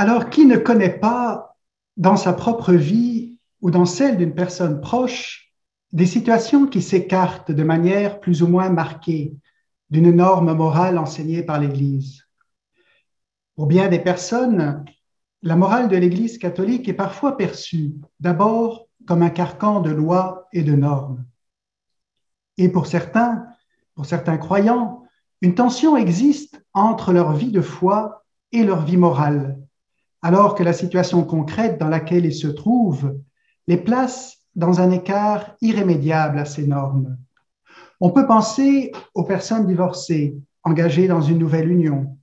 Alors, qui ne connaît pas dans sa propre vie ou dans celle d'une personne proche des situations qui s'écartent de manière plus ou moins marquée d'une norme morale enseignée par l'Église Pour bien des personnes, la morale de l'Église catholique est parfois perçue d'abord comme un carcan de lois et de normes. Et pour certains, pour certains croyants, une tension existe entre leur vie de foi et leur vie morale, alors que la situation concrète dans laquelle ils se trouvent les place dans un écart irrémédiable à ces normes. On peut penser aux personnes divorcées, engagées dans une nouvelle union,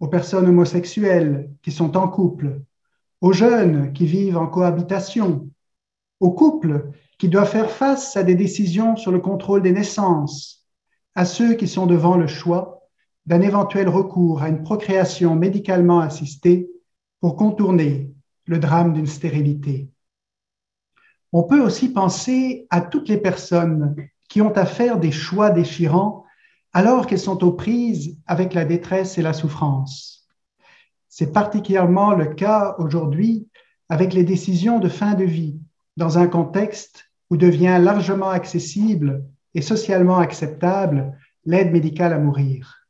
aux personnes homosexuelles qui sont en couple, aux jeunes qui vivent en cohabitation, aux couples qui doivent faire face à des décisions sur le contrôle des naissances, à ceux qui sont devant le choix d'un éventuel recours à une procréation médicalement assistée pour contourner le drame d'une stérilité. On peut aussi penser à toutes les personnes qui ont à faire des choix déchirants alors qu'elles sont aux prises avec la détresse et la souffrance. C'est particulièrement le cas aujourd'hui avec les décisions de fin de vie, dans un contexte où devient largement accessible et socialement acceptable l'aide médicale à mourir.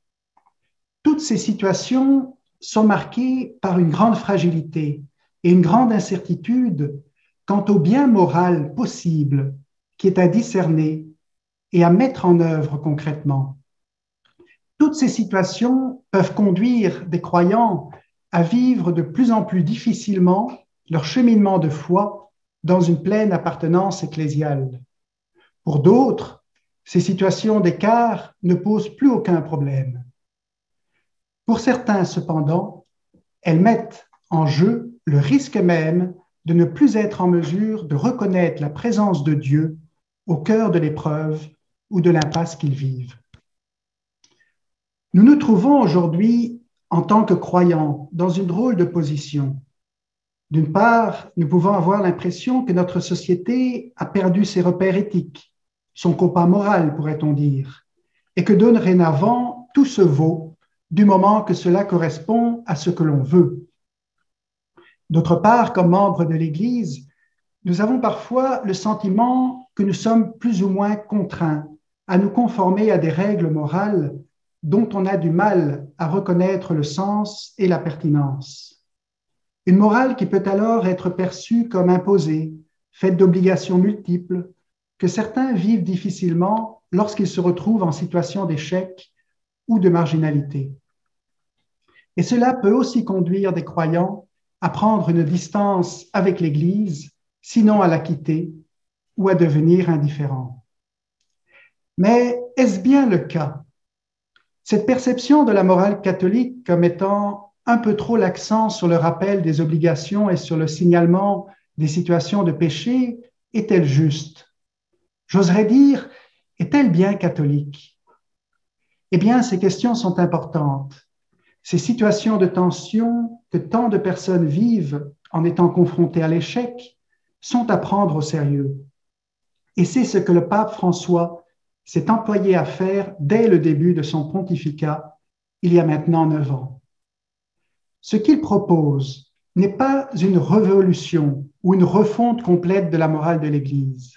Toutes ces situations sont marquées par une grande fragilité et une grande incertitude quant au bien moral possible qui est à discerner et à mettre en œuvre concrètement. Toutes ces situations peuvent conduire des croyants à vivre de plus en plus difficilement leur cheminement de foi dans une pleine appartenance ecclésiale. Pour d'autres, ces situations d'écart ne posent plus aucun problème. Pour certains, cependant, elles mettent en jeu le risque même de ne plus être en mesure de reconnaître la présence de Dieu au cœur de l'épreuve ou de l'impasse qu'ils vivent. Nous nous trouvons aujourd'hui en tant que croyants dans une drôle de position. D'une part, nous pouvons avoir l'impression que notre société a perdu ses repères éthiques, son compas moral, pourrait-on dire, et que dorénavant, tout se vaut du moment que cela correspond à ce que l'on veut. D'autre part, comme membres de l'Église, nous avons parfois le sentiment que nous sommes plus ou moins contraints à nous conformer à des règles morales dont on a du mal à reconnaître le sens et la pertinence. Une morale qui peut alors être perçue comme imposée, faite d'obligations multiples, que certains vivent difficilement lorsqu'ils se retrouvent en situation d'échec ou de marginalité. Et cela peut aussi conduire des croyants à prendre une distance avec l'Église, sinon à la quitter ou à devenir indifférents. Mais est-ce bien le cas? Cette perception de la morale catholique comme étant un peu trop l'accent sur le rappel des obligations et sur le signalement des situations de péché est-elle juste? J'oserais dire, est-elle bien catholique? Eh bien, ces questions sont importantes. Ces situations de tension que tant de personnes vivent en étant confrontées à l'échec sont à prendre au sérieux. Et c'est ce que le pape François s'est employé à faire dès le début de son pontificat, il y a maintenant neuf ans. Ce qu'il propose n'est pas une révolution ou une refonte complète de la morale de l'Église,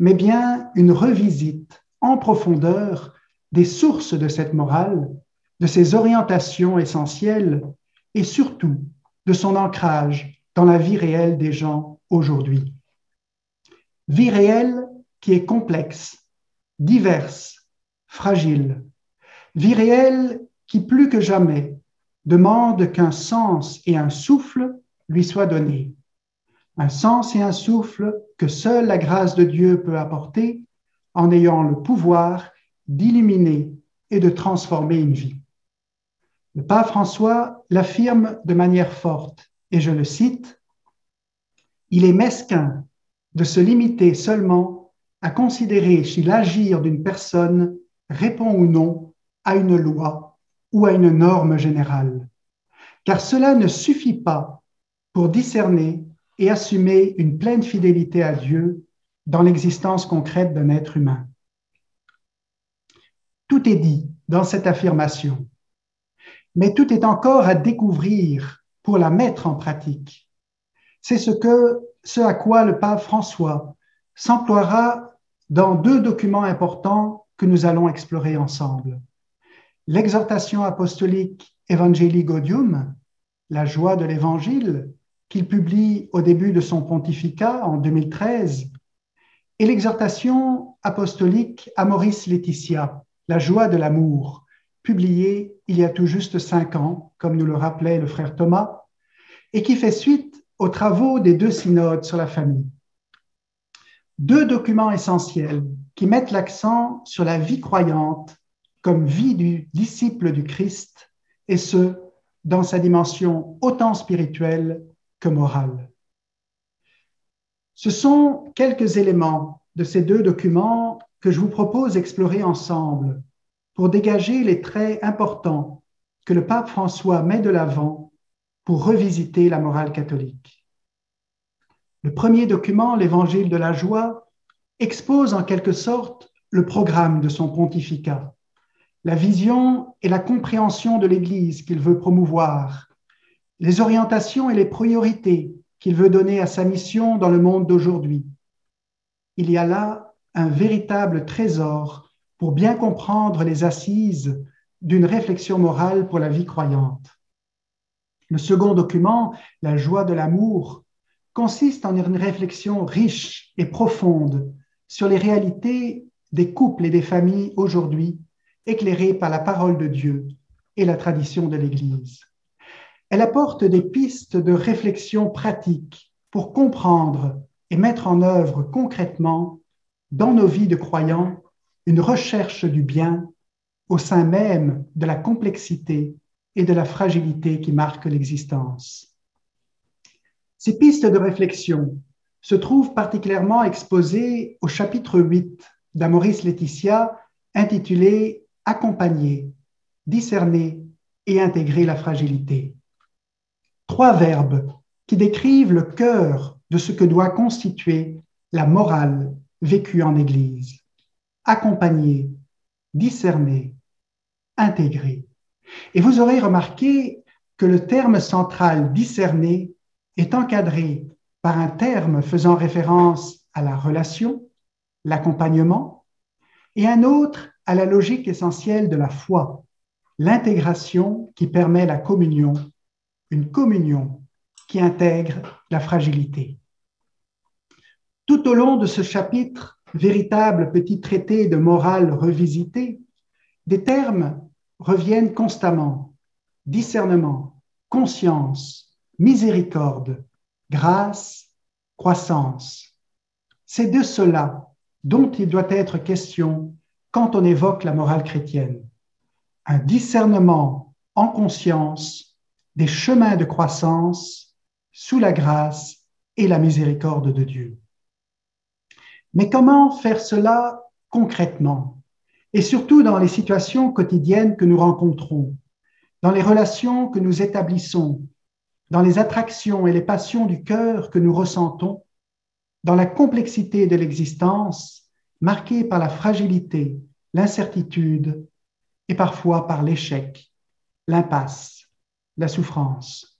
mais bien une revisite en profondeur des sources de cette morale, de ses orientations essentielles et surtout de son ancrage dans la vie réelle des gens aujourd'hui. Vie réelle qui est complexe, diverse, fragile. Vie réelle qui plus que jamais demande qu'un sens et un souffle lui soient donnés. Un sens et un souffle que seule la grâce de Dieu peut apporter en ayant le pouvoir d'illuminer et de transformer une vie. Le pape François l'affirme de manière forte, et je le cite, Il est mesquin de se limiter seulement à considérer si l'agir d'une personne répond ou non à une loi ou à une norme générale, car cela ne suffit pas pour discerner et assumer une pleine fidélité à Dieu dans l'existence concrète d'un être humain. Tout est dit dans cette affirmation, mais tout est encore à découvrir pour la mettre en pratique. C'est ce, à quoi le pape François s'emploiera dans deux documents importants que nous allons explorer ensemble. L'exhortation apostolique Evangelii Gaudium, la joie de l'Évangile, qu'il publie au début de son pontificat en 2013, et l'exhortation apostolique Amoris Laetitia, la joie de l'amour, publiée il y a tout juste cinq ans, comme nous le rappelait le frère Thomas, et qui fait suite aux travaux des deux synodes sur la famille. Deux documents essentiels qui mettent l'accent sur la vie croyante comme vie du disciple du Christ, et ce, dans sa dimension autant spirituelle que morale. Ce sont quelques éléments de ces deux documents que je vous propose d'explorer ensemble pour dégager les traits importants que le pape François met de l'avant pour revisiter la morale catholique. Le premier document, l'Évangile de la joie, expose en quelque sorte le programme de son pontificat, la vision et la compréhension de l'Église qu'il veut promouvoir, les orientations et les priorités qu'il veut donner à sa mission dans le monde d'aujourd'hui. Il y a là un véritable trésor pour bien comprendre les assises d'une réflexion morale pour la vie croyante. Le second document, La joie de l'amour, consiste en une réflexion riche et profonde sur les réalités des couples et des familles aujourd'hui, éclairées par la parole de Dieu et la tradition de l'Église. Elle apporte des pistes de réflexion pratique pour comprendre et mettre en œuvre concrètement dans nos vies de croyants une recherche du bien au sein même de la complexité et de la fragilité qui marquent l'existence. Ces pistes de réflexion se trouvent particulièrement exposées au chapitre 8 d'Amoris Laetitia intitulé Accompagner, discerner et intégrer la fragilité. Trois verbes qui décrivent le cœur de ce que doit constituer la morale vécue en Église accompagner, discerner, intégrer. Et vous aurez remarqué que le terme central discerner est encadré par un terme faisant référence à la relation, l'accompagnement, et un autre à la logique essentielle de la foi, l'intégration qui permet la communion, une communion qui intègre la fragilité. Tout au long de ce chapitre, véritable petit traité de morale revisité, des termes reviennent constamment. Discernement, conscience, miséricorde, grâce, croissance. C'est de cela dont il doit être question quand on évoque la morale chrétienne. Un discernement en conscience des chemins de croissance sous la grâce et la miséricorde de Dieu. Mais comment faire cela concrètement? Et surtout dans les situations quotidiennes que nous rencontrons, dans les relations que nous établissons, dans les attractions et les passions du cœur que nous ressentons, dans la complexité de l'existence marquée par la fragilité, l'incertitude et parfois par l'échec, l'impasse, la souffrance.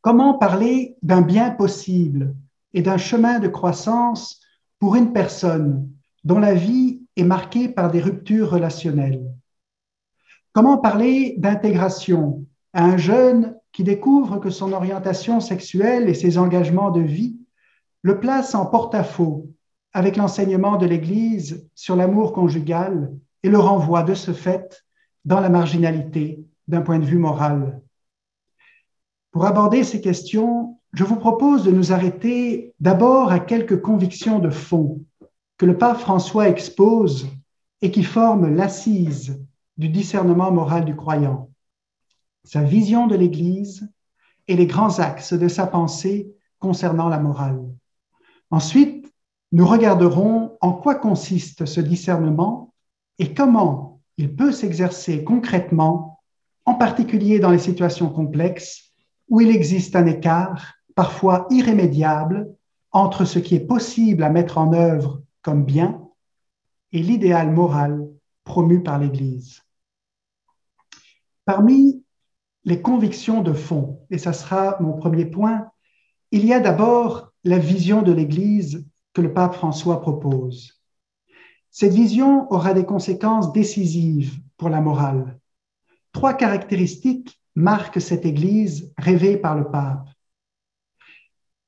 Comment parler d'un bien possible et d'un chemin de croissance pour une personne dont la vie est marquée par des ruptures relationnelles Comment parler d'intégration à un jeune qui découvre que son orientation sexuelle et ses engagements de vie le placent en porte-à-faux avec l'enseignement de l'Église sur l'amour conjugal et le renvoie de ce fait dans la marginalité d'un point de vue moral. Pour aborder ces questions, je vous propose de nous arrêter d'abord à quelques convictions de fond que le pape François expose et qui forment l'assise du discernement moral du croyant, sa vision de l'Église et les grands axes de sa pensée concernant la morale. Ensuite, nous regarderons en quoi consiste ce discernement et comment il peut s'exercer concrètement, en particulier dans les situations complexes où il existe un écart, parfois irrémédiable, entre ce qui est possible à mettre en œuvre comme bien et l'idéal moral promu par l'Église. Parmi les convictions de fond, et ça sera mon premier point, il y a d'abord la vision de l'Église que le pape François propose. Cette vision aura des conséquences décisives pour la morale. Trois caractéristiques marquent cette Église rêvée par le pape.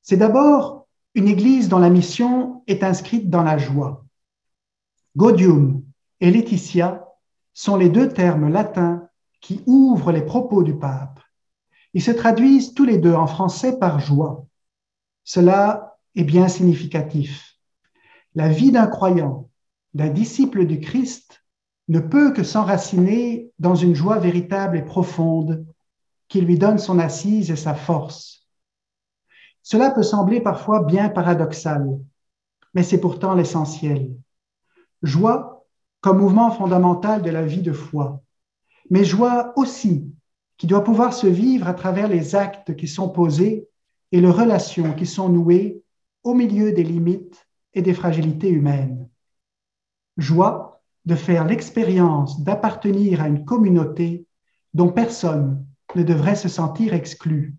C'est d'abord une Église dont la mission est inscrite dans la joie. Gaudium et Laetitia sont les deux termes latins qui ouvrent les propos du pape. Ils se traduisent tous les deux en français par joie. Cela est bien significatif. La vie d'un croyant, d'un disciple du Christ, ne peut que s'enraciner dans une joie véritable et profonde qui lui donne son assise et sa force. Cela peut sembler parfois bien paradoxal, mais c'est pourtant l'essentiel. Joie comme mouvement fondamental de la vie de foi, mais joie aussi qui doit pouvoir se vivre à travers les actes qui sont posés et les relations qui sont nouées au milieu des limites et des fragilités humaines. Joie de faire l'expérience d'appartenir à une communauté dont personne ne devrait se sentir exclu.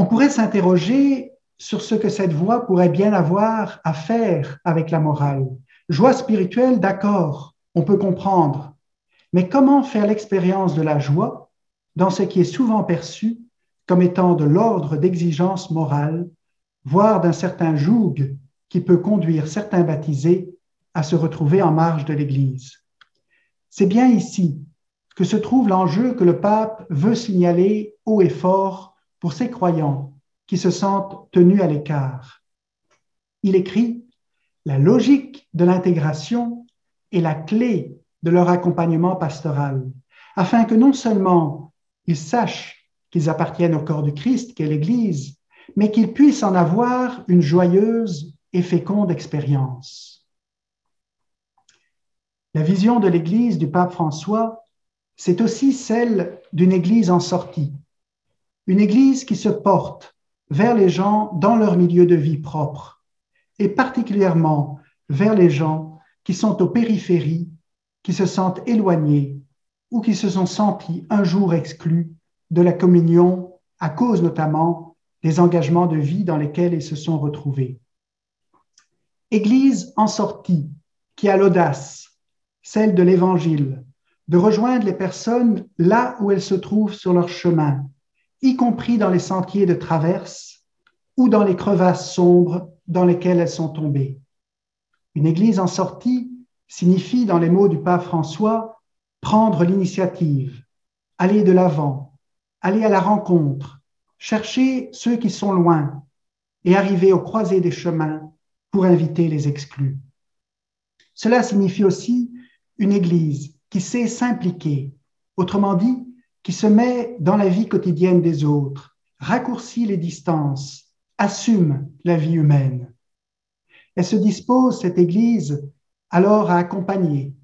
On pourrait s'interroger sur ce que cette voie pourrait bien avoir à faire avec la morale. Joie spirituelle, d'accord, on peut comprendre, mais comment faire l'expérience de la joie dans ce qui est souvent perçu comme étant de l'ordre d'exigence morale, voire d'un certain joug qui peut conduire certains baptisés à se retrouver en marge de l'Église? C'est bien ici que se trouve l'enjeu que le pape veut signaler haut et fort pour ses croyants qui se sentent tenus à l'écart. Il écrit La logique de l'intégration est la clé de leur accompagnement pastoral, afin que non seulement ils sachent qu'ils appartiennent au corps du Christ, qu'est l'Église, mais qu'ils puissent en avoir une joyeuse et féconde expérience. La vision de l'Église du pape François, c'est aussi celle d'une Église en sortie, une Église qui se porte vers les gens dans leur milieu de vie propre, et particulièrement vers les gens qui sont aux périphéries qui se sentent éloignés ou qui se sont sentis un jour exclus de la communion à cause notamment des engagements de vie dans lesquels ils se sont retrouvés. Église en sortie, qui a l'audace, celle de l'Évangile, de rejoindre les personnes là où elles se trouvent sur leur chemin, y compris dans les sentiers de traverse ou dans les crevasses sombres dans lesquelles elles sont tombées. Une Église en sortie signifie, dans les mots du pape François, prendre l'initiative, aller de l'avant, aller à la rencontre, chercher ceux qui sont loin et arriver au croisé des chemins pour inviter les exclus. Cela signifie aussi une Église qui sait s'impliquer, autrement dit, qui se met dans la vie quotidienne des autres, raccourcit les distances, assume la vie humaine. Elle se dispose, cette Église, alors à accompagner,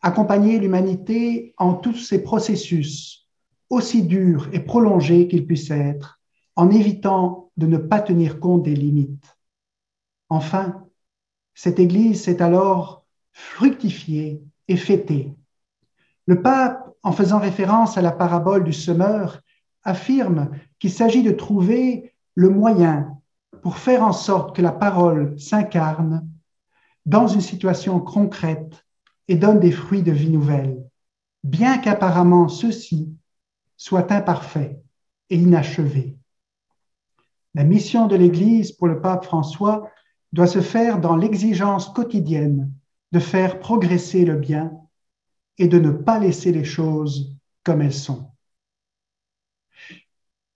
accompagner l'humanité en tous ces processus, aussi durs et prolongés qu'ils puissent être, en évitant de ne pas tenir compte des limites. Enfin, cette Église s'est alors fructifiée et fêtée. Le pape, en faisant référence à la parabole du semeur, affirme qu'il s'agit de trouver le moyen pour faire en sorte que la parole s'incarne dans une situation concrète et donne des fruits de vie nouvelle, bien qu'apparemment ceux-ci soient imparfaits et inachevés. La mission de l'Église pour le pape François doit se faire dans l'exigence quotidienne de faire progresser le bien et de ne pas laisser les choses comme elles sont.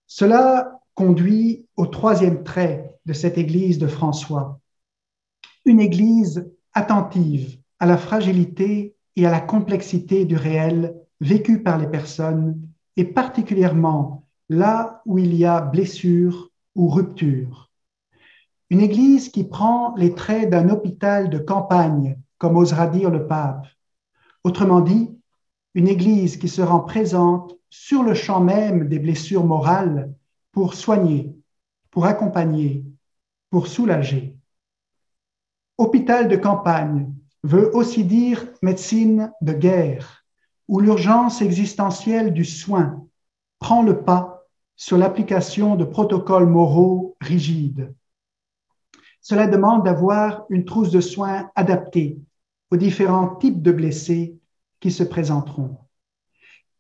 Cela conduit au troisième trait de cette Église de François, une Église attentive à la fragilité et à la complexité du réel vécu par les personnes, et particulièrement là où il y a blessure ou rupture. une Église qui prend les traits d'un hôpital de campagne, comme osera dire le pape. Autrement dit, une Église qui se rend présente sur le champ même des blessures morales pour soigner, pour accompagner, pour soulager. Hôpital de campagne veut aussi dire médecine de guerre, où l'urgence existentielle du soin prend le pas sur l'application de protocoles moraux rigides. Cela demande d'avoir une trousse de soins adaptée aux différents types de blessés qui se présenteront.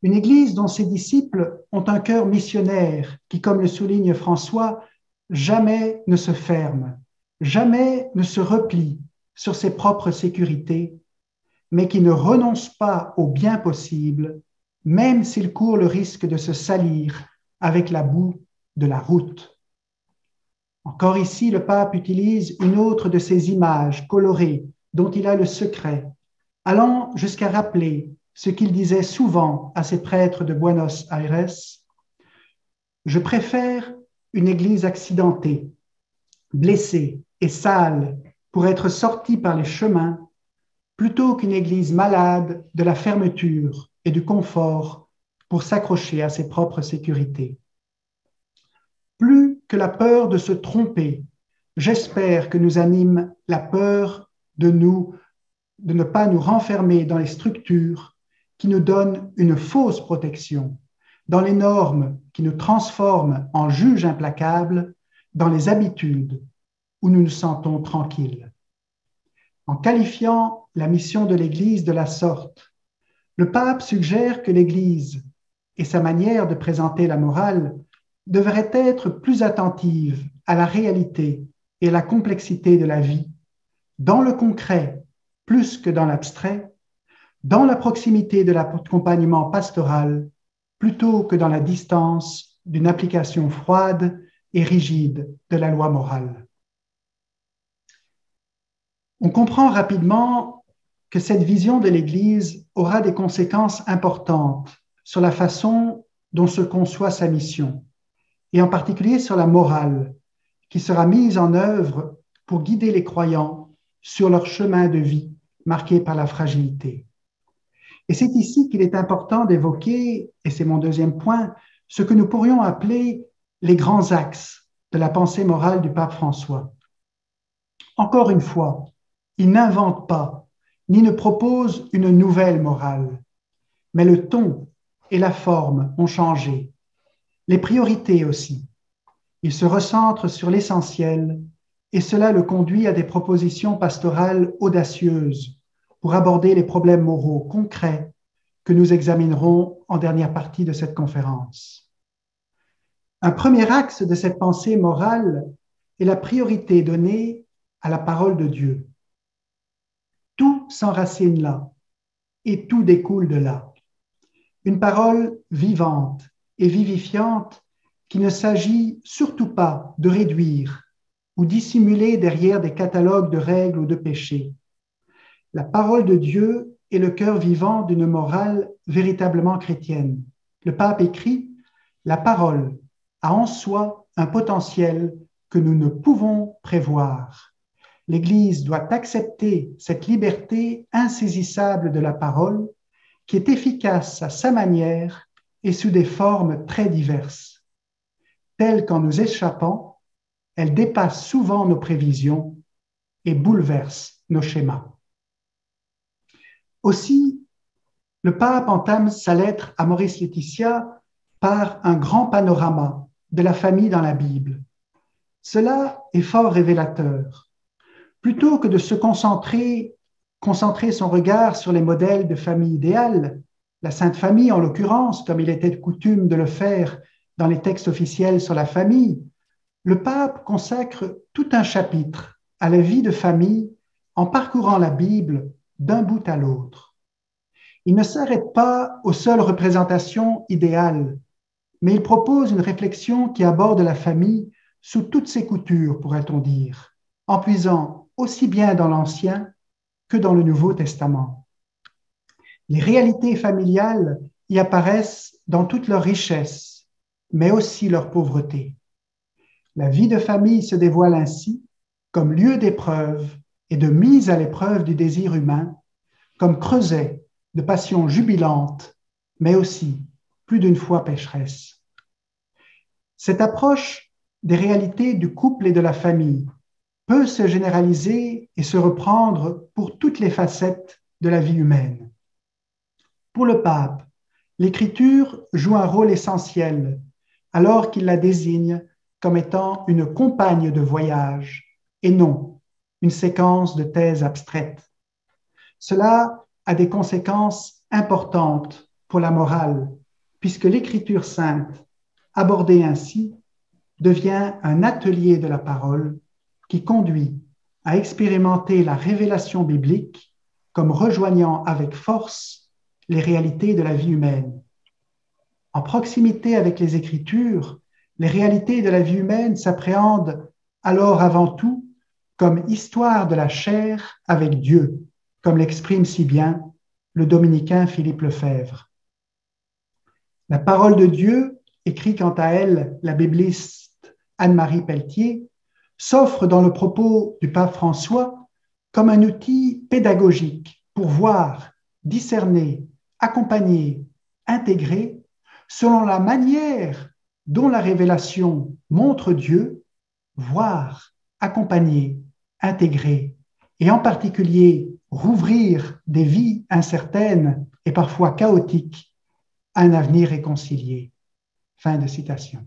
Une Église dont ses disciples ont un cœur missionnaire qui, comme le souligne François, jamais ne se ferme, jamais ne se replie sur ses propres sécurités, mais qui ne renonce pas au bien possible, même s'il court le risque de se salir avec la boue de la route. Encore ici, le pape utilise une autre de ces images colorées dont il a le secret, allant jusqu'à rappeler ce qu'il disait souvent à ses prêtres de Buenos Aires. Je préfère une église accidentée, blessée et sale pour être sortie par les chemins, plutôt qu'une église malade de la fermeture et du confort pour s'accrocher à ses propres sécurités. Plus que la peur de se tromper, j'espère que nous anime la peur de nous, de ne pas nous renfermer dans les structures qui nous donnent une fausse protection, dans les normes qui nous transforment en juges implacables, dans les habitudes où nous nous sentons tranquilles. En qualifiant la mission de l'Église de la sorte, le pape suggère que l'Église et sa manière de présenter la morale devraient être plus attentives à la réalité et la complexité de la vie, dans le concret plus que dans l'abstrait, dans la proximité de l'accompagnement pastoral plutôt que dans la distance d'une application froide et rigide de la loi morale. On comprend rapidement que cette vision de l'Église aura des conséquences importantes sur la façon dont se conçoit sa mission, et en particulier sur la morale, qui sera mise en œuvre pour guider les croyants sur leur chemin de vie marqué par la fragilité. Et c'est ici qu'il est important d'évoquer, et c'est mon deuxième point, ce que nous pourrions appeler les grands axes de la pensée morale du pape François. Encore une fois, il n'invente pas, ni ne propose une nouvelle morale, mais le ton et la forme ont changé, les priorités aussi. Il se recentre sur l'essentiel et cela le conduit à des propositions pastorales audacieuses pour aborder les problèmes moraux concrets que nous examinerons en dernière partie de cette conférence. Un premier axe de cette pensée morale est la priorité donnée à la parole de Dieu. Tout s'enracine là et tout découle de là. Une parole vivante et vivifiante qui ne s'agit surtout pas de réduire ou dissimuler derrière des catalogues de règles ou de péchés, la parole de Dieu est le cœur vivant d'une morale véritablement chrétienne. Le pape écrit, La parole a en soi un potentiel que nous ne pouvons prévoir. L'Église doit accepter cette liberté insaisissable de la parole qui est efficace à sa manière et sous des formes très diverses. Telle qu'en nous échappant, elle dépasse souvent nos prévisions et bouleverse nos schémas. Aussi, le pape entame sa lettre à Maurice Laetitia par un grand panorama de la famille dans la Bible. Cela est fort révélateur. Plutôt que de se concentrer, concentrer son regard sur les modèles de famille idéale, la Sainte Famille en l'occurrence, comme il était de coutume de le faire dans les textes officiels sur la famille, le pape consacre tout un chapitre à la vie de famille en parcourant la Bible d'un bout à l'autre. Il ne s'arrête pas aux seules représentations idéales, mais il propose une réflexion qui aborde la famille sous toutes ses coutures, pourrait-on dire, en puisant aussi bien dans l'Ancien que dans le Nouveau Testament. Les réalités familiales y apparaissent dans toute leur richesse, mais aussi leur pauvreté. La vie de famille se dévoile ainsi comme lieu d'épreuve et de mise à l'épreuve du désir humain, comme creuset de passions jubilantes, mais aussi, plus d'une fois pécheresse. Cette approche des réalités du couple et de la famille peut se généraliser et se reprendre pour toutes les facettes de la vie humaine. Pour le pape, l'écriture joue un rôle essentiel alors qu'il la désigne comme étant une compagne de voyage et non une séquence de thèses abstraites. Cela a des conséquences importantes pour la morale, puisque l'écriture sainte, abordée ainsi, devient un atelier de la parole qui conduit à expérimenter la révélation biblique comme rejoignant avec force les réalités de la vie humaine. En proximité avec les Écritures, les réalités de la vie humaine s'appréhendent alors avant tout comme histoire de la chair avec Dieu, comme l'exprime si bien le dominicain Philippe Lefebvre. La parole de Dieu, écrit quant à elle la bibliste Anne-Marie Pelletier, s'offre dans le propos du pape François comme un outil pédagogique pour voir, discerner, accompagner, intégrer, selon la manière dont la révélation montre Dieu, voir, accompagner, intégrer, et en particulier rouvrir des vies incertaines et parfois chaotiques un avenir réconcilié. Fin de citation.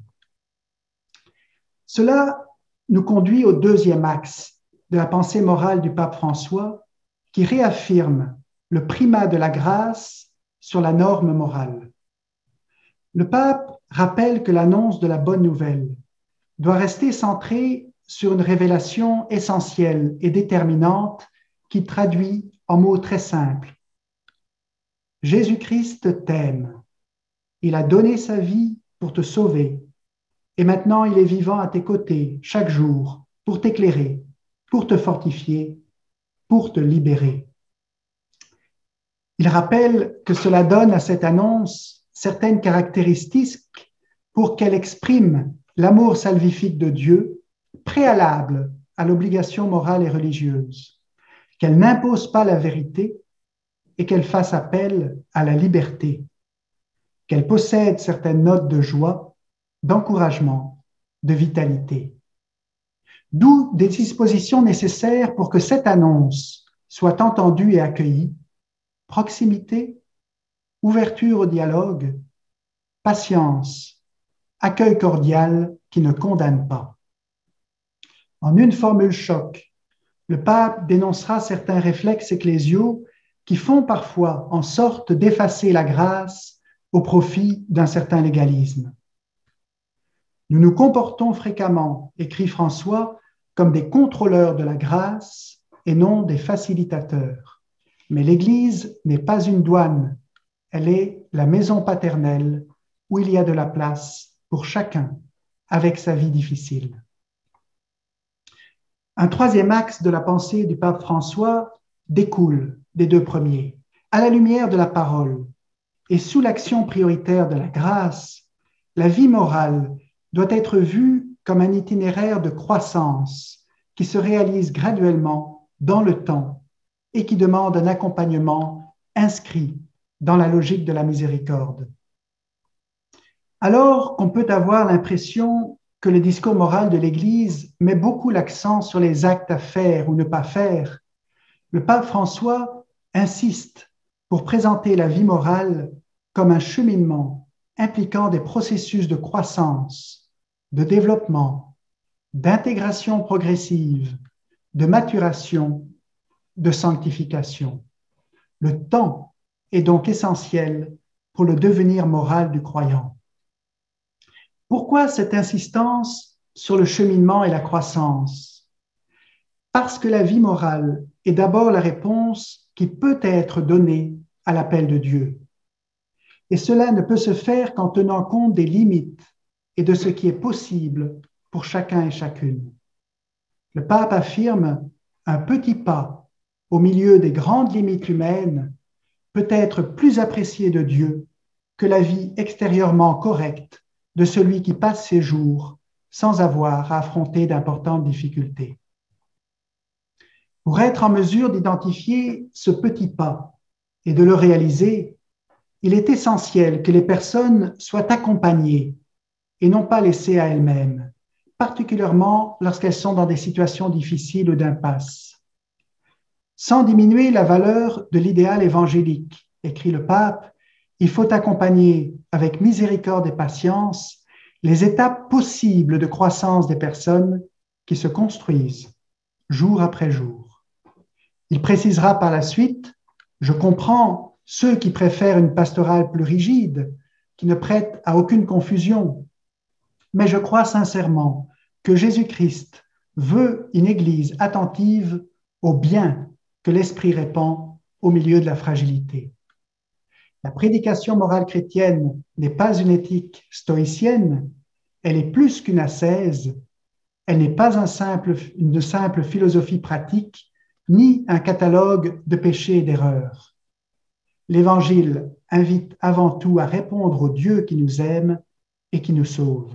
Cela nous conduit au deuxième axe de la pensée morale du pape François qui réaffirme le primat de la grâce sur la norme morale. Le pape rappelle que l'annonce de la bonne nouvelle doit rester centrée sur une révélation essentielle et déterminante qui traduit en mots très simples. Jésus-Christ t'aime. Il a donné sa vie pour te sauver et maintenant, il est vivant à tes côtés chaque jour pour t'éclairer, pour te fortifier, pour te libérer. Il rappelle que cela donne à cette annonce certaines caractéristiques pour qu'elle exprime l'amour salvifique de Dieu, préalable à l'obligation morale et religieuse, qu'elle n'impose pas la vérité et qu'elle fasse appel à la liberté, qu'elle possède certaines notes de joie d'encouragement, de vitalité. D'où des dispositions nécessaires pour que cette annonce soit entendue et accueillie, proximité, ouverture au dialogue, patience, accueil cordial qui ne condamne pas. En une formule choc, le pape dénoncera certains réflexes ecclésiaux qui font parfois en sorte d'effacer la grâce au profit d'un certain légalisme. Nous nous comportons fréquemment, écrit François, comme des contrôleurs de la grâce et non des facilitateurs. Mais l'Église n'est pas une douane, elle est la maison paternelle où il y a de la place pour chacun avec sa vie difficile. Un troisième axe de la pensée du pape François découle des deux premiers. À la lumière de la parole et sous l'action prioritaire de la grâce, la vie morale doit être vu comme un itinéraire de croissance qui se réalise graduellement dans le temps et qui demande un accompagnement inscrit dans la logique de la miséricorde. Alors qu'on peut avoir l'impression que le discours moral de l'Église met beaucoup l'accent sur les actes à faire ou ne pas faire, le pape François insiste pour présenter la vie morale comme un cheminement impliquant des processus de croissance de développement, d'intégration progressive, de maturation, de sanctification. Le temps est donc essentiel pour le devenir moral du croyant. Pourquoi cette insistance sur le cheminement et la croissance? Parce que la vie morale est d'abord la réponse qui peut être donnée à l'appel de Dieu. Et cela ne peut se faire qu'en tenant compte des limites et de ce qui est possible pour chacun et chacune. Le pape affirme un petit pas au milieu des grandes limites humaines peut être plus apprécié de Dieu que la vie extérieurement correcte de celui qui passe ses jours sans avoir à affronter d'importantes difficultés. Pour être en mesure d'identifier ce petit pas et de le réaliser, il est essentiel que les personnes soient accompagnées et non pas laissées à elles-mêmes, particulièrement lorsqu'elles sont dans des situations difficiles ou d'impasse. Sans diminuer la valeur de l'idéal évangélique, écrit le pape, il faut accompagner avec miséricorde et patience les étapes possibles de croissance des personnes qui se construisent jour après jour. Il précisera par la suite, je comprends ceux qui préfèrent une pastorale plus rigide, qui ne prête à aucune confusion, mais je crois sincèrement que Jésus-Christ veut une Église attentive au bien que l'Esprit répand au milieu de la fragilité. La prédication morale chrétienne n'est pas une éthique stoïcienne, elle est plus qu'une ascèse, elle n'est pas un simple, une simple philosophie pratique, ni un catalogue de péchés et d'erreurs. L'Évangile invite avant tout à répondre au Dieu qui nous aime et qui nous sauve.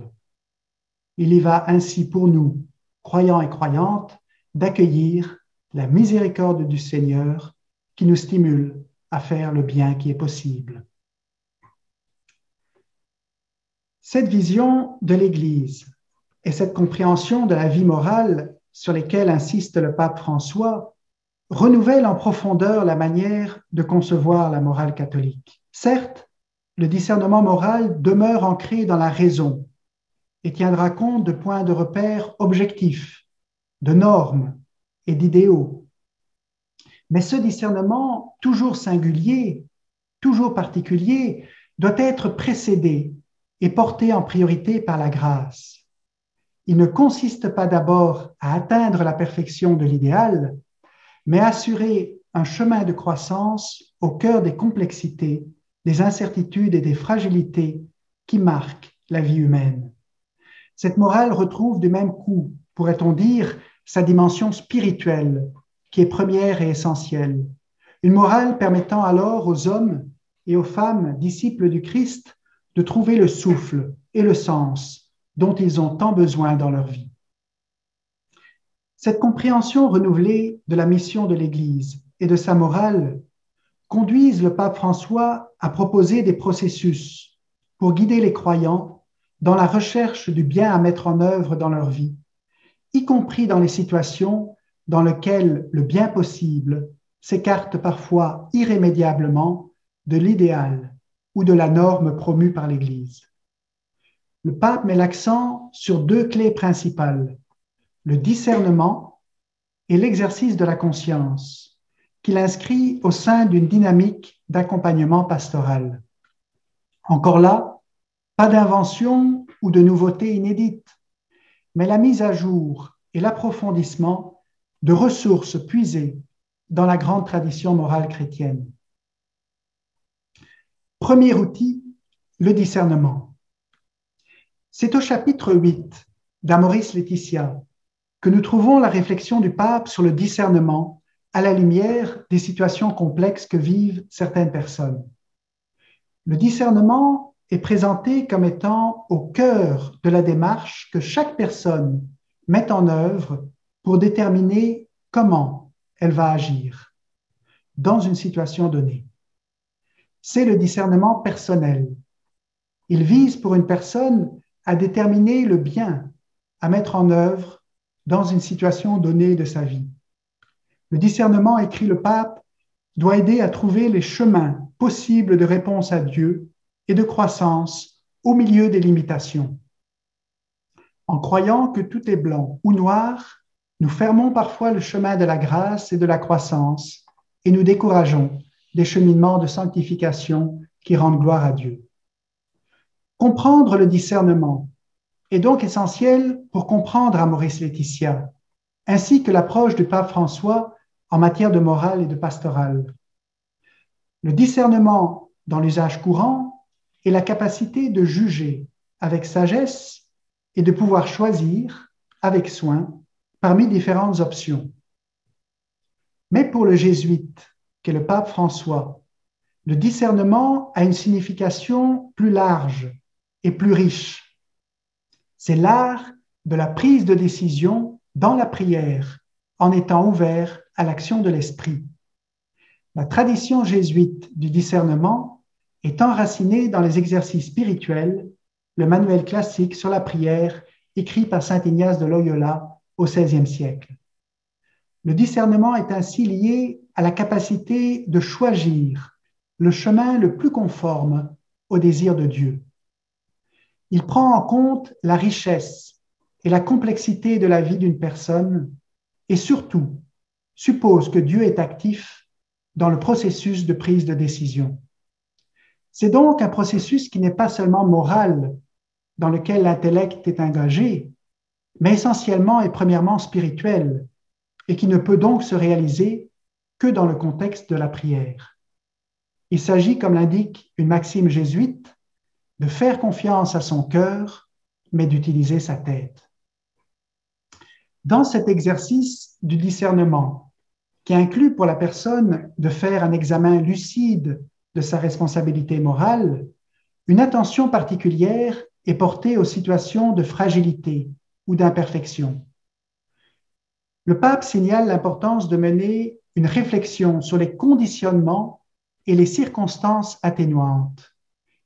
Il y va ainsi pour nous, croyants et croyantes, d'accueillir la miséricorde du Seigneur qui nous stimule à faire le bien qui est possible. Cette vision de l'Église et cette compréhension de la vie morale sur lesquelles insiste le pape François renouvellent en profondeur la manière de concevoir la morale catholique. Certes, le discernement moral demeure ancré dans la raison et tiendra compte de points de repère objectifs, de normes et d'idéaux mais ce discernement, toujours singulier, toujours particulier, doit être précédé et porté en priorité par la grâce. Il ne consiste pas d'abord à atteindre la perfection de l'idéal, mais à assurer un chemin de croissance au cœur des complexités, des incertitudes et des fragilités qui marquent la vie humaine. Cette morale retrouve du même coup, pourrait-on dire, sa dimension spirituelle qui est première et essentielle. Une morale permettant alors aux hommes et aux femmes disciples du Christ de trouver le souffle et le sens dont ils ont tant besoin dans leur vie. Cette compréhension renouvelée de la mission de l'Église et de sa morale conduisent le pape François à proposer des processus pour guider les croyants dans la recherche du bien à mettre en œuvre dans leur vie, y compris dans les situations dans lequel le bien possible s'écarte parfois irrémédiablement de l'idéal ou de la norme promue par l'Église. Le pape met l'accent sur deux clés principales, le discernement et l'exercice de la conscience, qu'il inscrit au sein d'une dynamique d'accompagnement pastoral. Encore là, pas d'invention ou de nouveauté inédite, mais la mise à jour et l'approfondissement de ressources puisées dans la grande tradition morale chrétienne. Premier outil, le discernement. C'est au chapitre 8 d'Amoris Laetitia que nous trouvons la réflexion du pape sur le discernement à la lumière des situations complexes que vivent certaines personnes. Le discernement est présenté comme étant au cœur de la démarche que chaque personne met en œuvre pour déterminer comment elle va agir dans une situation donnée. C'est le discernement personnel. Il vise pour une personne à déterminer le bien à mettre en œuvre dans une situation donnée de sa vie. Le discernement, écrit le pape, doit aider à trouver les chemins possibles de réponse à Dieu et de croissance au milieu des limitations. En croyant que tout est blanc ou noir, nous fermons parfois le chemin de la grâce et de la croissance et nous décourageons des cheminements de sanctification qui rendent gloire à Dieu. Comprendre le discernement est donc essentiel pour comprendre à Maurice Laetitia, ainsi que l'approche du pape François en matière de morale et de pastorale. Le discernement dans l'usage courant est la capacité de juger avec sagesse et de pouvoir choisir avec soin parmi différentes options. Mais pour le jésuite, qu'est le pape François, le discernement a une signification plus large et plus riche. C'est l'art de la prise de décision dans la prière en étant ouvert à l'action de l'esprit. La tradition jésuite du discernement est enracinée dans les exercices spirituels, le manuel classique sur la prière écrit par saint Ignace de Loyola au XVIe siècle. Le discernement est ainsi lié à la capacité de choisir le chemin le plus conforme au désir de Dieu. Il prend en compte la richesse et la complexité de la vie d'une personne et surtout suppose que Dieu est actif dans le processus de prise de décision. C'est donc un processus qui n'est pas seulement moral, dans lequel l'intellect est engagé, mais essentiellement et premièrement spirituel, et qui ne peut donc se réaliser que dans le contexte de la prière. Il s'agit, comme l'indique une maxime jésuite, de faire confiance à son cœur, mais d'utiliser sa tête. Dans cet exercice du discernement, qui inclut pour la personne de faire un examen lucide de sa responsabilité morale, une attention particulière est portée aux situations de fragilité ou d'imperfection. Le pape signale l'importance de mener une réflexion sur les conditionnements et les circonstances atténuantes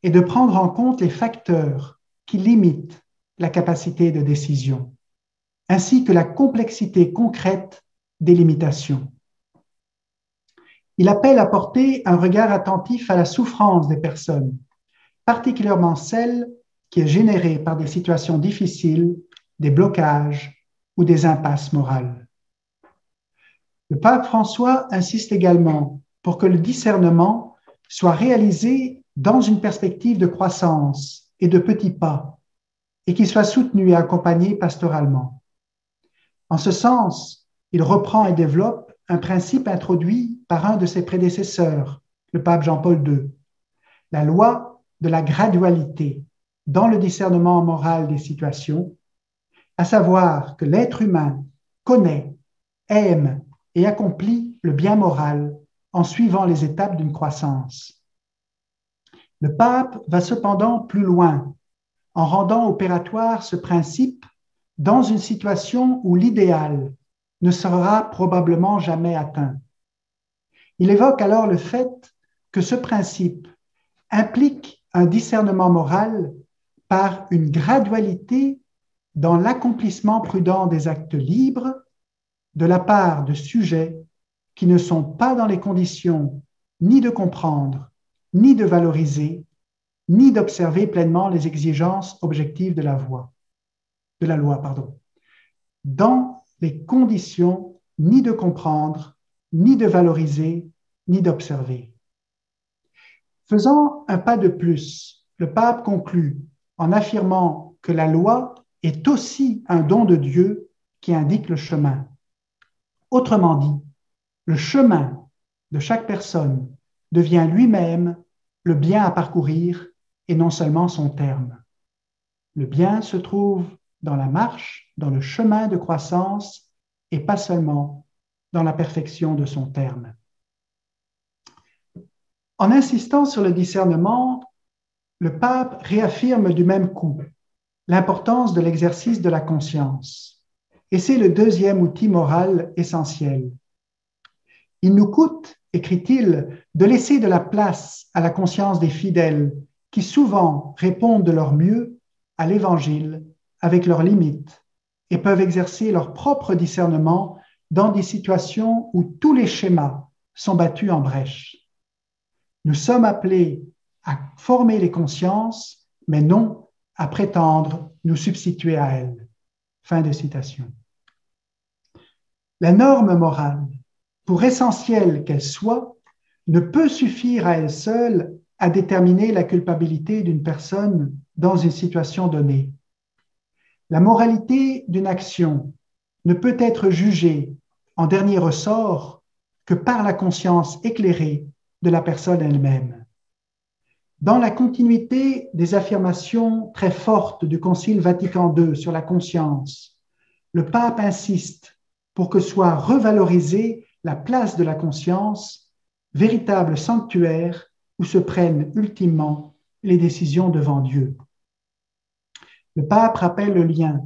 et de prendre en compte les facteurs qui limitent la capacité de décision, ainsi que la complexité concrète des limitations. Il appelle à porter un regard attentif à la souffrance des personnes, particulièrement celle qui est générée par des situations difficiles, des blocages ou des impasses morales. Le pape François insiste également pour que le discernement soit réalisé dans une perspective de croissance et de petits pas, et qu'il soit soutenu et accompagné pastoralement. En ce sens, il reprend et développe un principe introduit par un de ses prédécesseurs, le pape Jean-Paul II, la loi de la gradualité dans le discernement moral des situations, à savoir que l'être humain connaît, aime et accomplit le bien moral en suivant les étapes d'une croissance. Le pape va cependant plus loin en rendant opératoire ce principe dans une situation où l'idéal ne sera probablement jamais atteint. Il évoque alors le fait que ce principe implique un discernement moral par une gradualité dans l'accomplissement prudent des actes libres de la part de sujets qui ne sont pas dans les conditions ni de comprendre, ni de valoriser, ni d'observer pleinement les exigences objectives de la voie, de la loi, pardon. Dans les conditions ni de comprendre, ni de valoriser, ni d'observer. Faisant un pas de plus, le pape conclut en affirmant que la loi est aussi un don de Dieu qui indique le chemin. Autrement dit, le chemin de chaque personne devient lui-même le bien à parcourir et non seulement son terme. Le bien se trouve dans la marche, dans le chemin de croissance et pas seulement dans la perfection de son terme. En insistant sur le discernement, le pape réaffirme du même coup l'importance de l'exercice de la conscience. Et c'est le deuxième outil moral essentiel. Il nous coûte, écrit-il, de laisser de la place à la conscience des fidèles qui souvent répondent de leur mieux à l'Évangile avec leurs limites et peuvent exercer leur propre discernement dans des situations où tous les schémas sont battus en brèche. Nous sommes appelés à former les consciences, mais non à prétendre nous substituer à elles. Fin de citation. La norme morale, pour essentielle qu'elle soit, ne peut suffire à elle seule à déterminer la culpabilité d'une personne dans une situation donnée. La moralité d'une action ne peut être jugée en dernier ressort que par la conscience éclairée de la personne elle-même. Dans la continuité des affirmations très fortes du Concile Vatican II sur la conscience, le pape insiste pour que soit revalorisée la place de la conscience, véritable sanctuaire où se prennent ultimement les décisions devant Dieu. Le pape rappelle le lien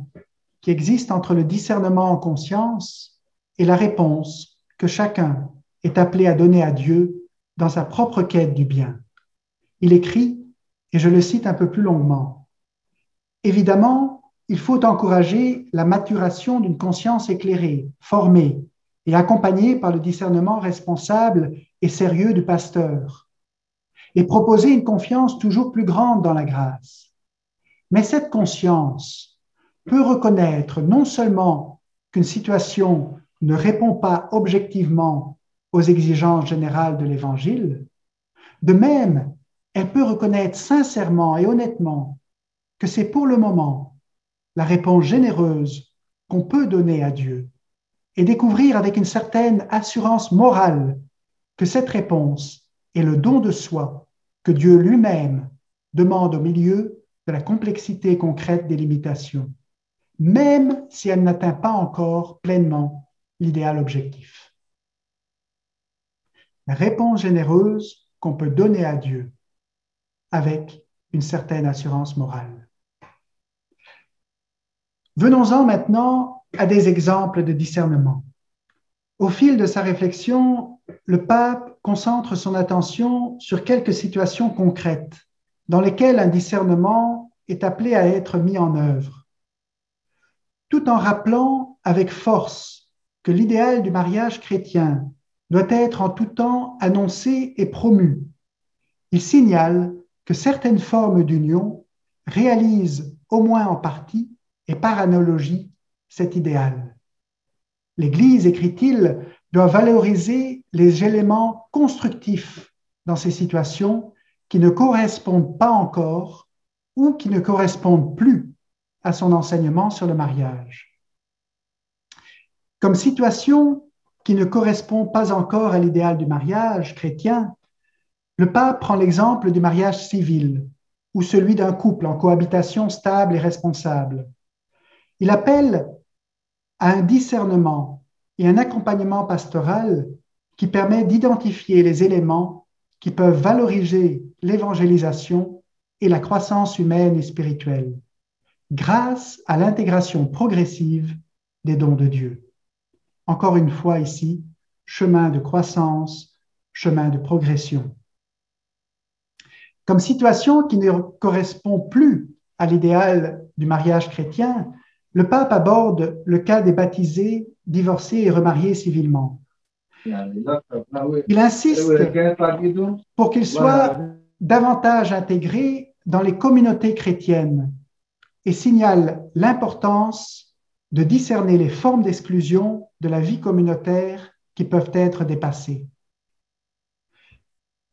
qui existe entre le discernement en conscience est la réponse que chacun est appelé à donner à Dieu dans sa propre quête du bien. Il écrit, et je le cite un peu plus longuement, Évidemment, il faut encourager la maturation d'une conscience éclairée, formée et accompagnée par le discernement responsable et sérieux du pasteur, et proposer une confiance toujours plus grande dans la grâce. Mais cette conscience peut reconnaître non seulement qu'une situation ne répond pas objectivement aux exigences générales de l'Évangile, de même, elle peut reconnaître sincèrement et honnêtement que c'est pour le moment la réponse généreuse qu'on peut donner à Dieu et découvrir avec une certaine assurance morale que cette réponse est le don de soi que Dieu lui-même demande au milieu de la complexité concrète des limitations, même si elle n'atteint pas encore pleinement l'idéal objectif. La réponse généreuse qu'on peut donner à Dieu avec une certaine assurance morale. Venons-en maintenant à des exemples de discernement. Au fil de sa réflexion, le pape concentre son attention sur quelques situations concrètes dans lesquelles un discernement est appelé à être mis en œuvre, tout en rappelant avec force que l'idéal du mariage chrétien doit être en tout temps annoncé et promu. Il signale que certaines formes d'union réalisent, au moins en partie, et par analogie, cet idéal. L'Église, écrit-il, doit valoriser les éléments constructifs dans ces situations qui ne correspondent pas encore ou qui ne correspondent plus à son enseignement sur le mariage. Comme situation qui ne correspond pas encore à l'idéal du mariage chrétien, le pape prend l'exemple du mariage civil ou celui d'un couple en cohabitation stable et responsable. Il appelle à un discernement et un accompagnement pastoral qui permet d'identifier les éléments qui peuvent valoriser l'évangélisation et la croissance humaine et spirituelle grâce à l'intégration progressive des dons de Dieu. Encore une fois ici, chemin de croissance, chemin de progression. Comme situation qui ne correspond plus à l'idéal du mariage chrétien, le pape aborde le cas des baptisés, divorcés et remariés civilement. Il insiste pour qu'ils soient davantage intégrés dans les communautés chrétiennes et signale l'importance de discerner les formes d'exclusion de la vie communautaire qui peuvent être dépassées.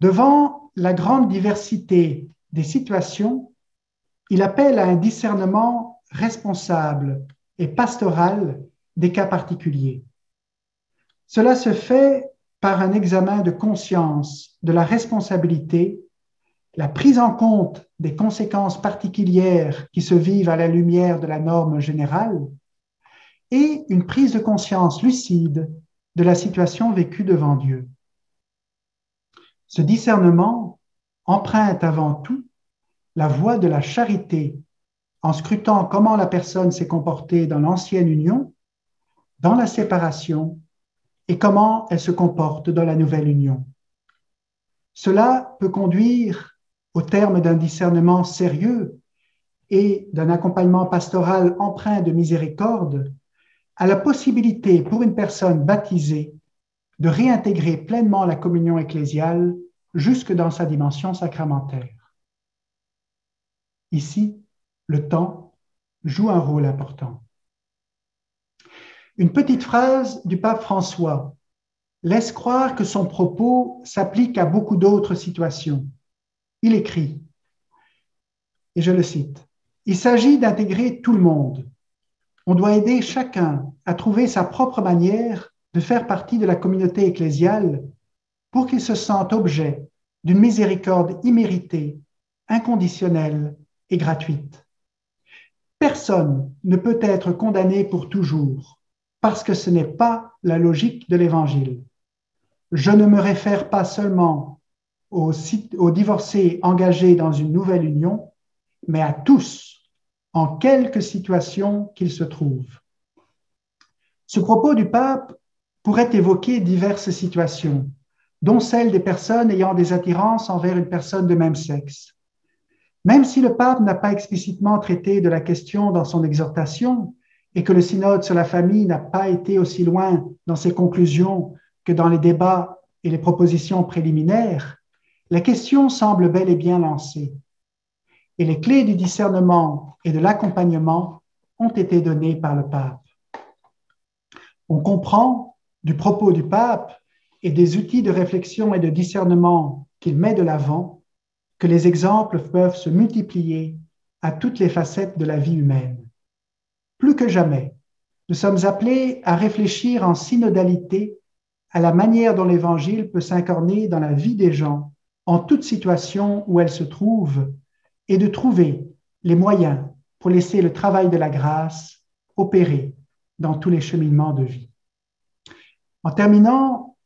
Devant la grande diversité des situations, il appelle à un discernement responsable et pastoral des cas particuliers. Cela se fait par un examen de conscience de la responsabilité, la prise en compte des conséquences particulières qui se vivent à la lumière de la norme générale et une prise de conscience lucide de la situation vécue devant Dieu. Ce discernement emprunte avant tout la voie de la charité en scrutant comment la personne s'est comportée dans l'ancienne union, dans la séparation et comment elle se comporte dans la nouvelle union. Cela peut conduire, au terme d'un discernement sérieux et d'un accompagnement pastoral empreint de miséricorde, à la possibilité pour une personne baptisée de réintégrer pleinement la communion ecclésiale jusque dans sa dimension sacramentaire. Ici, le temps joue un rôle important. Une petite phrase du pape François laisse croire que son propos s'applique à beaucoup d'autres situations. Il écrit, et je le cite, Il s'agit d'intégrer tout le monde. On doit aider chacun à trouver sa propre manière de faire partie de la communauté ecclésiale pour qu'il se sente objet d'une miséricorde imméritée, inconditionnelle et gratuite. Personne ne peut être condamné pour toujours, parce que ce n'est pas la logique de l'Évangile. Je ne me réfère pas seulement aux, divorcés engagés dans une nouvelle union, mais à tous, en quelque situation qu'ils se trouvent. Ce propos du pape pourrait évoquer diverses situations, dont celle des personnes ayant des attirances envers une personne de même sexe. Même si le pape n'a pas explicitement traité de la question dans son exhortation et que le synode sur la famille n'a pas été aussi loin dans ses conclusions que dans les débats et les propositions préliminaires, la question semble bel et bien lancée. Et les clés du discernement et de l'accompagnement ont été données par le pape. On comprend du propos du pape et des outils de réflexion et de discernement qu'il met de l'avant que les exemples peuvent se multiplier à toutes les facettes de la vie humaine. Plus que jamais, nous sommes appelés à réfléchir en synodalité à la manière dont l'Évangile peut s'incarner dans la vie des gens, en toute situation où elle se trouve, et de trouver les moyens pour laisser le travail de la grâce opérer dans tous les cheminements de vie. En terminant,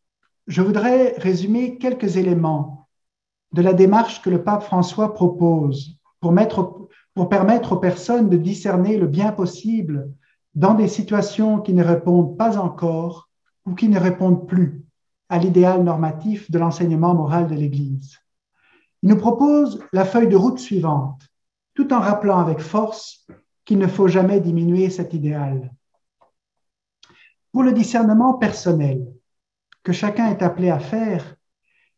je voudrais résumer quelques éléments de la démarche que le pape François propose pour, mettre, pour permettre aux personnes de discerner le bien possible dans des situations qui ne répondent pas encore ou qui ne répondent plus à l'idéal normatif de l'enseignement moral de l'Église. Il nous propose la feuille de route suivante, tout en rappelant avec force qu'il ne faut jamais diminuer cet idéal. Pour le discernement personnel que chacun est appelé à faire,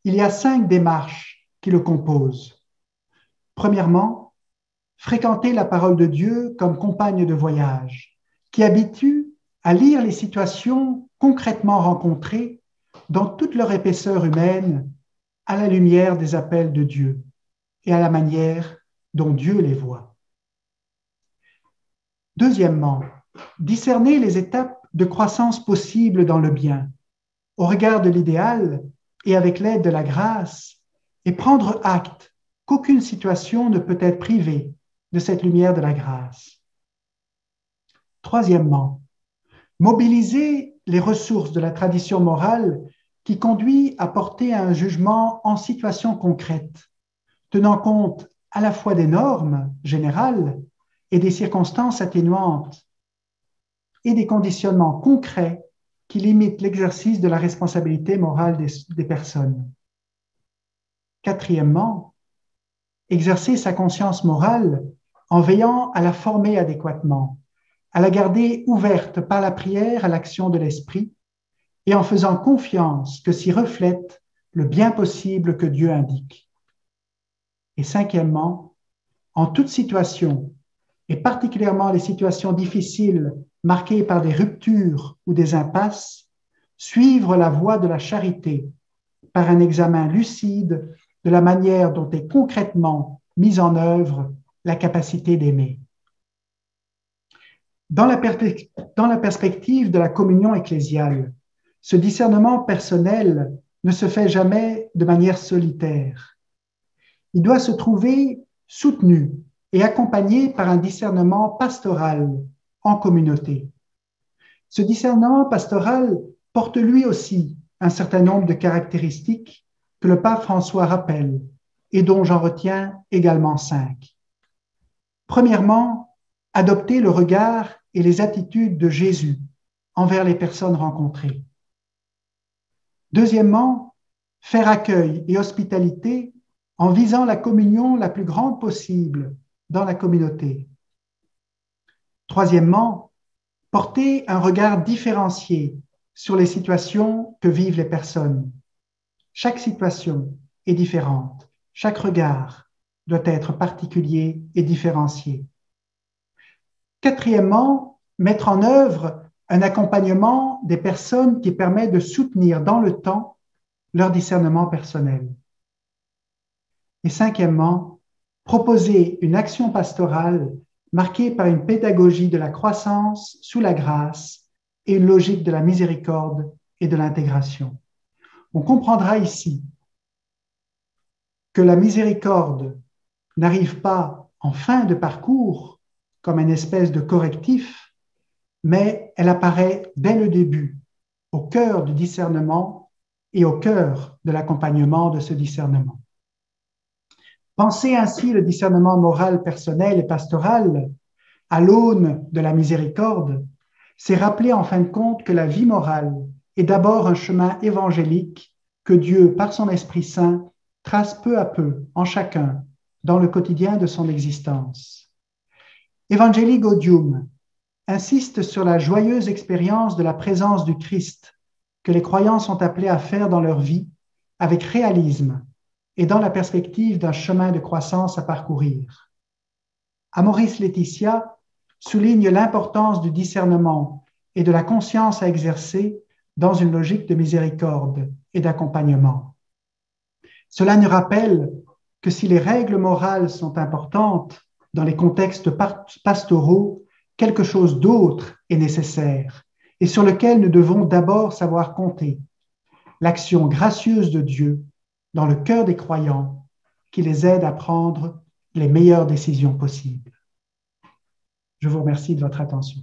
il y a cinq démarches qui le composent. Premièrement, fréquenter la parole de Dieu comme compagne de voyage, qui habitue à lire les situations concrètement rencontrées dans toute leur épaisseur humaine à la lumière des appels de Dieu et à la manière dont Dieu les voit. Deuxièmement, discerner les étapes de croissance possible dans le bien, au regard de l'idéal et avec l'aide de la grâce, et prendre acte qu'aucune situation ne peut être privée de cette lumière de la grâce. Troisièmement, mobiliser les ressources de la tradition morale qui conduit à porter un jugement en situation concrète, tenant compte à la fois des normes générales et des circonstances atténuantes et des conditionnements concrets qui limitent l'exercice de la responsabilité morale des, personnes. Quatrièmement, exercer sa conscience morale en veillant à la former adéquatement, à la garder ouverte par la prière à l'action de l'esprit et en faisant confiance que s'y reflète le bien possible que Dieu indique. Et cinquièmement, en toute situation, et particulièrement les situations difficiles marquées par des ruptures ou des impasses, suivre la voie de la charité par un examen lucide de la manière dont est concrètement mise en œuvre la capacité d'aimer. Dans la, perspective de la communion ecclésiale, ce discernement personnel ne se fait jamais de manière solitaire. Il doit se trouver soutenu et accompagné par un discernement pastoral en communauté. Ce discernement pastoral porte lui aussi un certain nombre de caractéristiques que le pape François rappelle et dont j'en retiens également cinq. Premièrement, adopter le regard et les attitudes de Jésus envers les personnes rencontrées. Deuxièmement, faire accueil et hospitalité en visant la communion la plus grande possible dans la communauté. Troisièmement, porter un regard différencié sur les situations que vivent les personnes. Chaque situation est différente, chaque regard doit être particulier et différencié. Quatrièmement, mettre en œuvre un accompagnement des personnes qui permet de soutenir dans le temps leur discernement personnel. Et cinquièmement, proposer une action pastorale marquée par une pédagogie de la croissance sous la grâce et une logique de la miséricorde et de l'intégration. On comprendra ici que la miséricorde n'arrive pas en fin de parcours comme une espèce de correctif, mais elle apparaît dès le début, au cœur du discernement et au cœur de l'accompagnement de ce discernement. Penser ainsi le discernement moral personnel et pastoral à l'aune de la miséricorde, c'est rappeler en fin de compte que la vie morale est d'abord un chemin évangélique que Dieu, par son Esprit Saint, trace peu à peu en chacun dans le quotidien de son existence. Gaudium insiste sur la joyeuse expérience de la présence du Christ que les croyants sont appelés à faire dans leur vie avec réalisme et dans la perspective d'un chemin de croissance à parcourir. Amoris Laetitia souligne l'importance du discernement et de la conscience à exercer dans une logique de miséricorde et d'accompagnement. Cela nous rappelle que si les règles morales sont importantes dans les contextes pastoraux, quelque chose d'autre est nécessaire et sur lequel nous devons d'abord savoir compter, l'action gracieuse de Dieu dans le cœur des croyants qui les aide à prendre les meilleures décisions possibles. Je vous remercie de votre attention.